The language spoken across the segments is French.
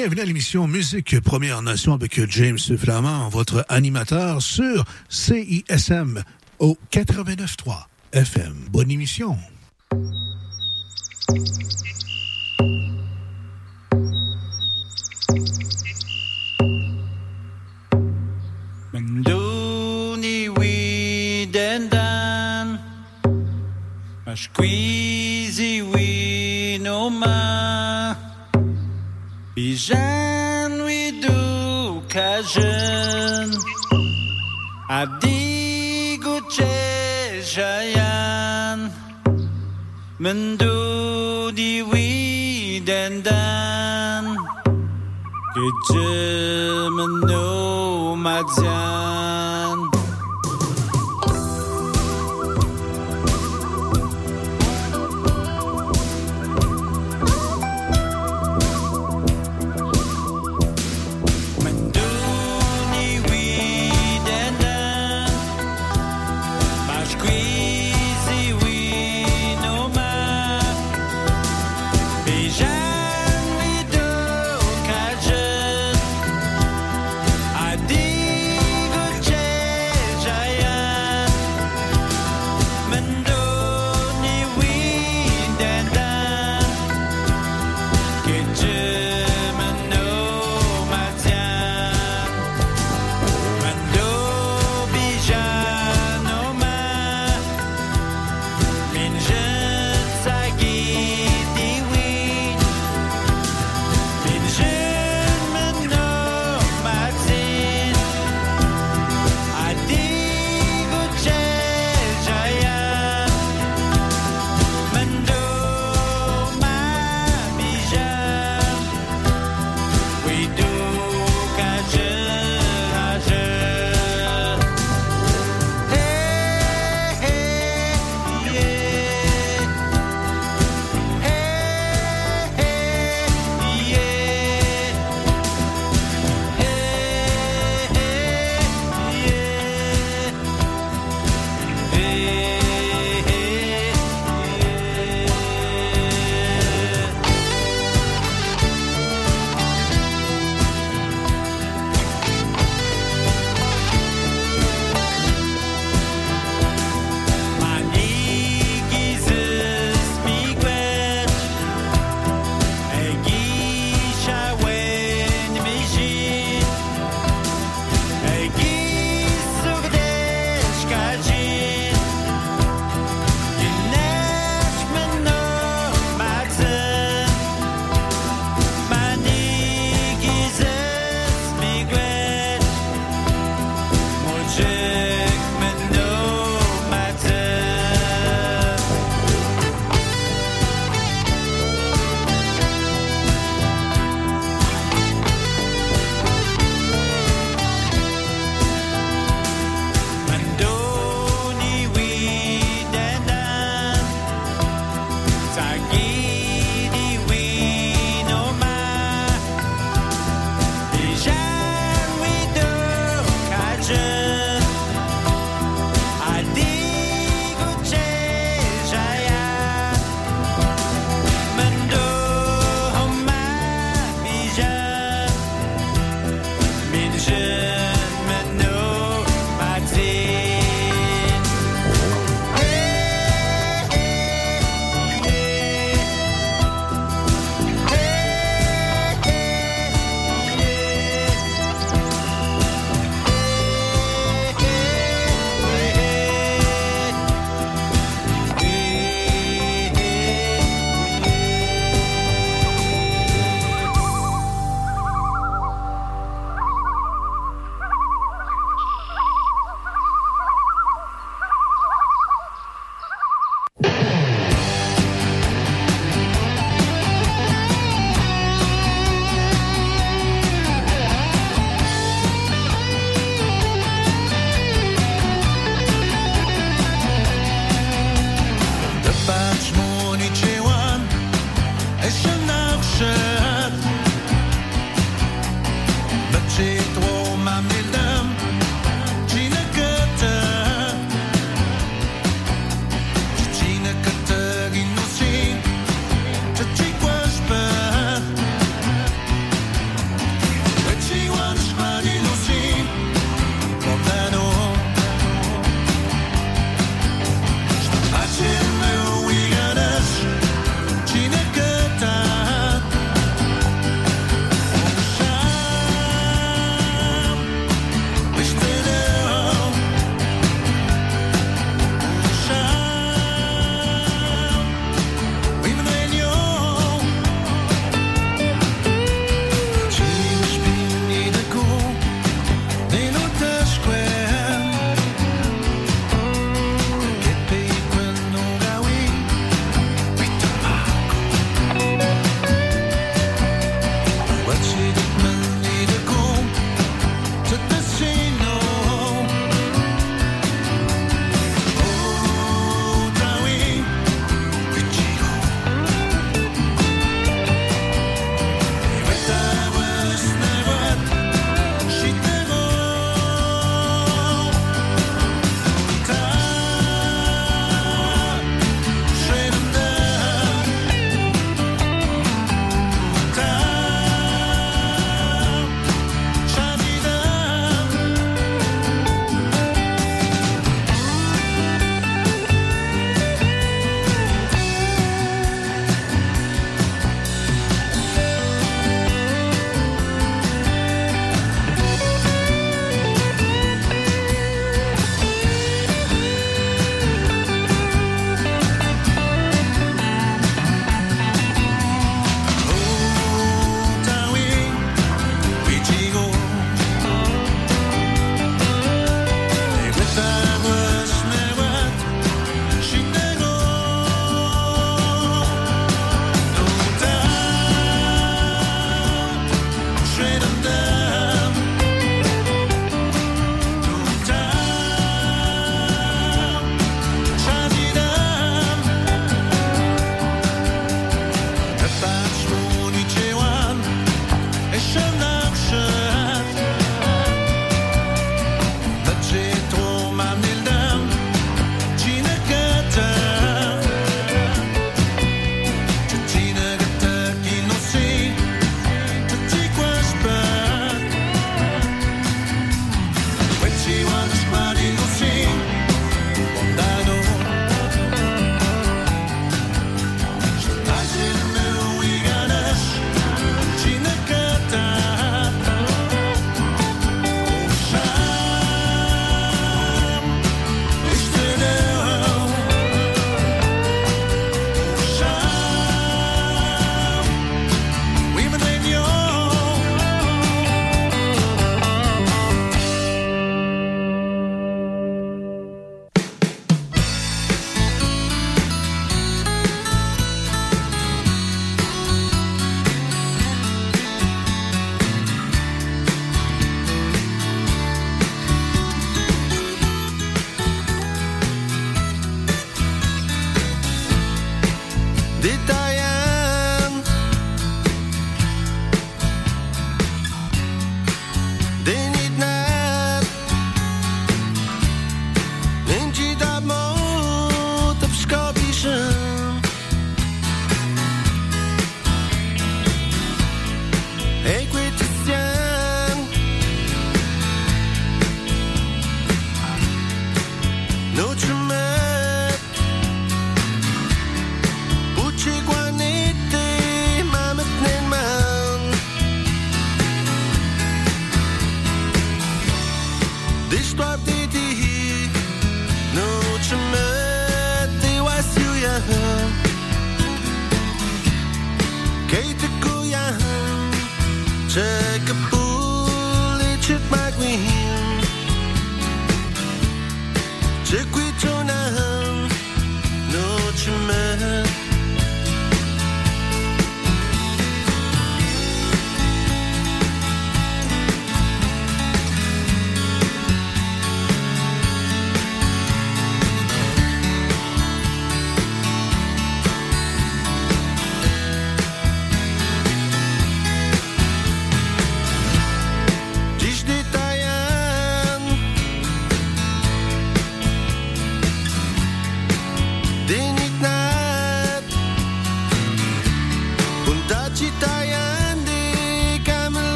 Bienvenue à l'émission Musique Première Nation avec James Flamand, votre animateur sur CISM au 89.3 FM. Bonne émission. I žen vidu ka žen A digu če žajan Mendu di widen dan Gece menu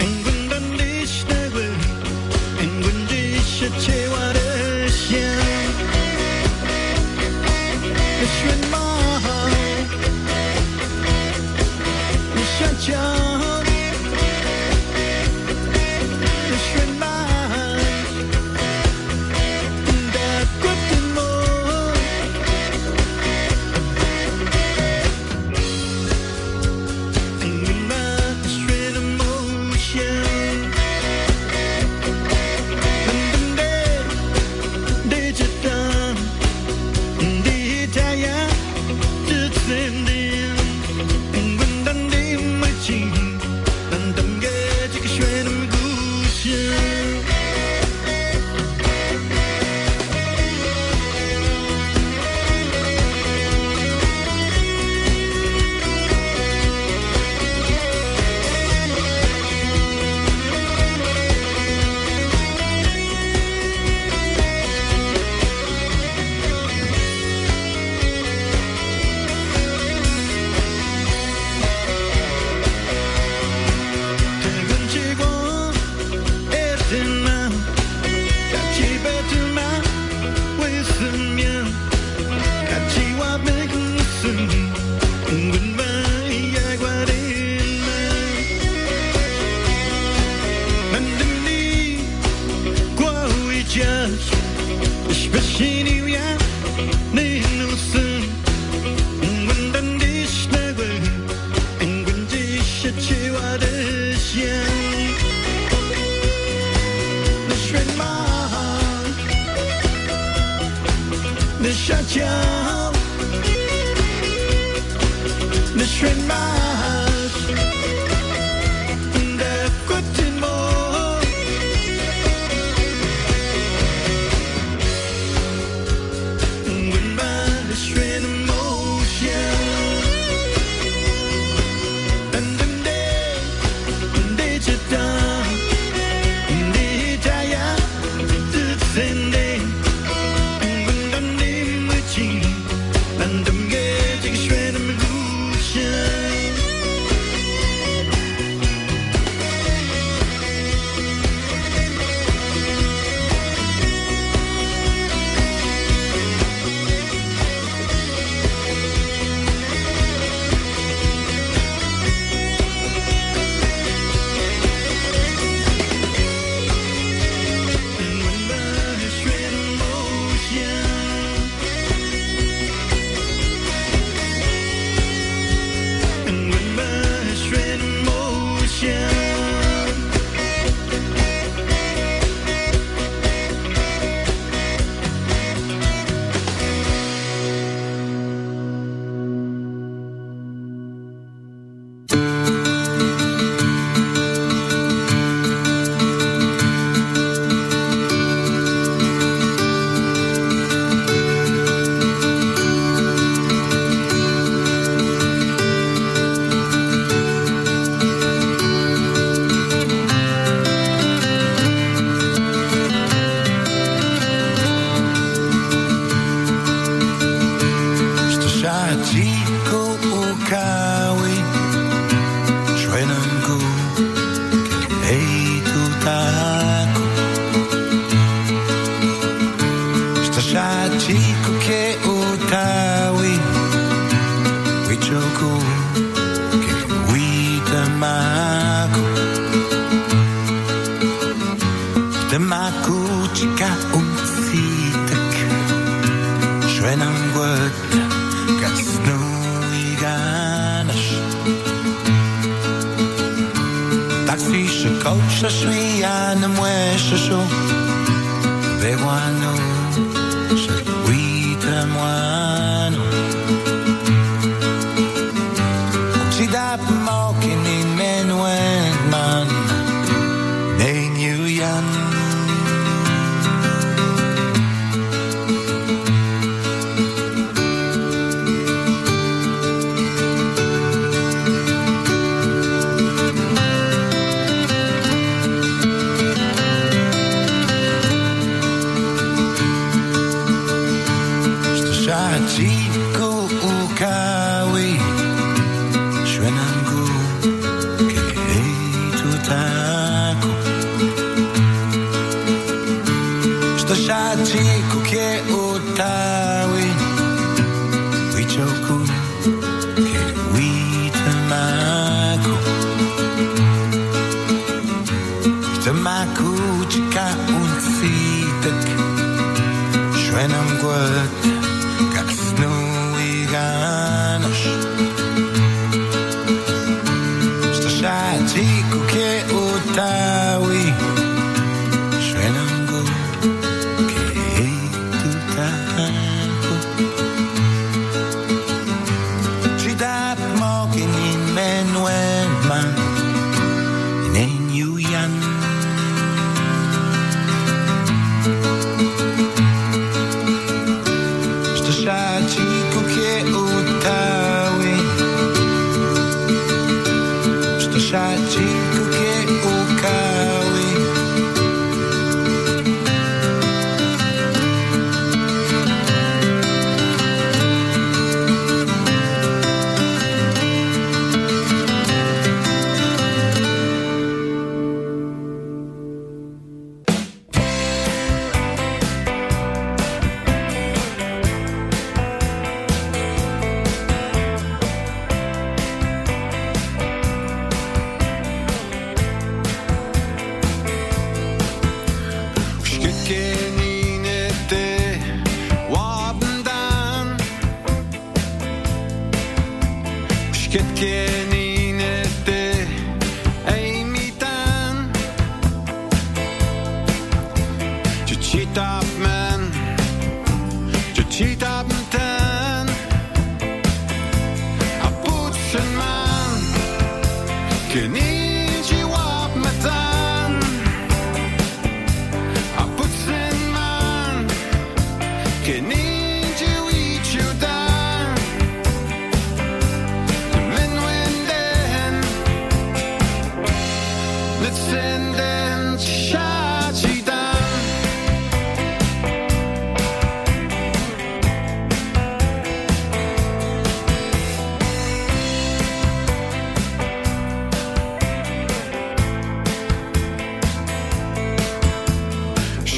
Ingin dan dich der Will, ingin le Chatian, le You got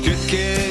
stukket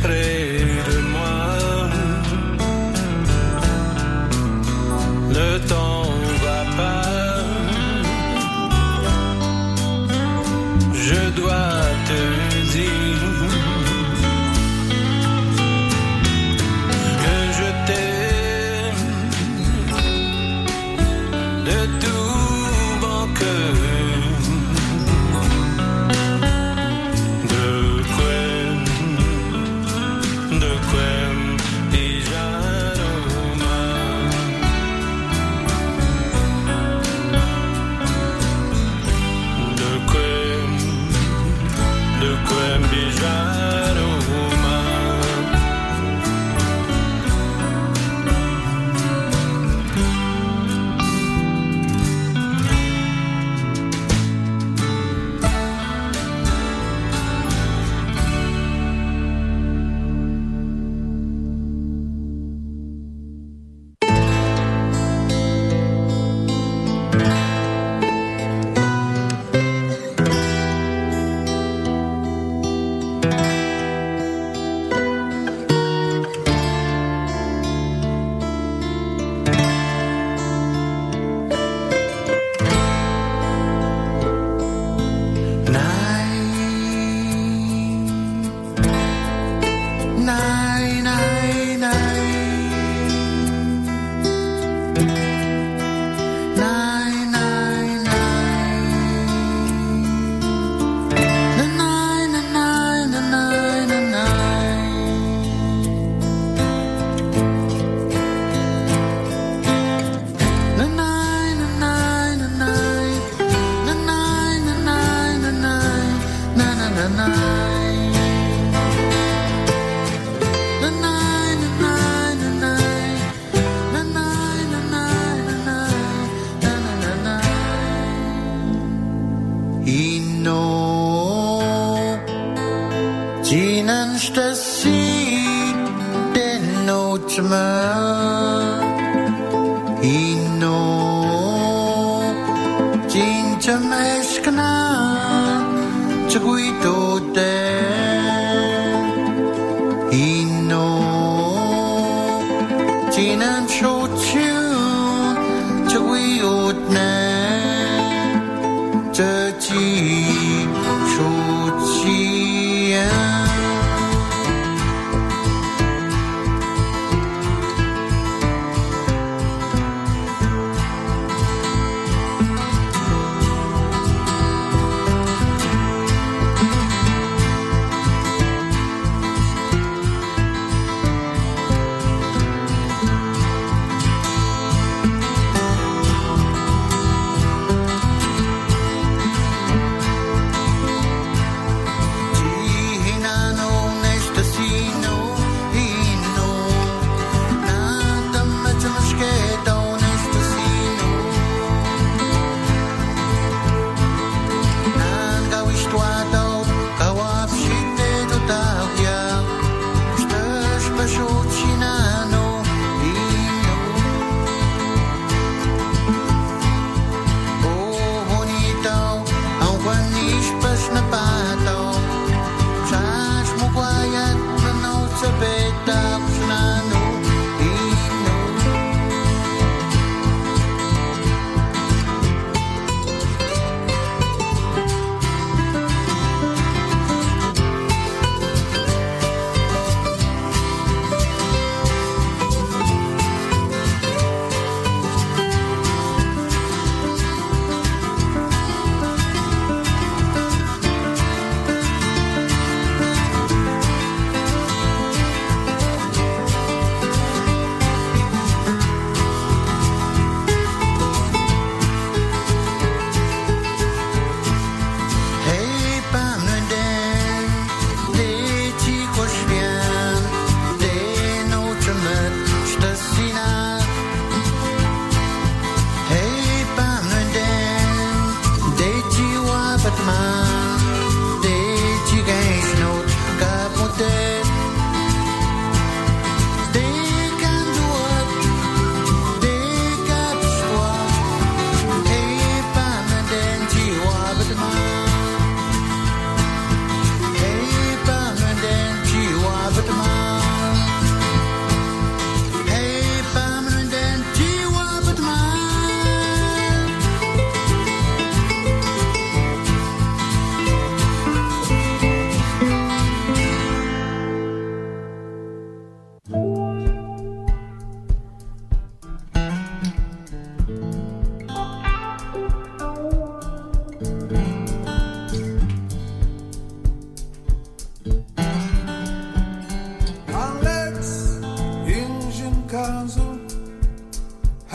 siempre.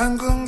한국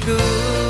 good?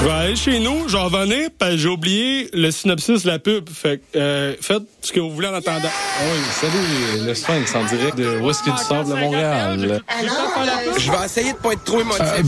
Je vais aller chez nous, je vais revenir, parce que j'ai oublié le synopsis de la pub. Fait que, euh, faites ce que vous voulez en attendant. Ah oui, salut, le Sphinx en direct de Whisky du Sable de Montréal? Je vais essayer de pas être trop émotif. Euh,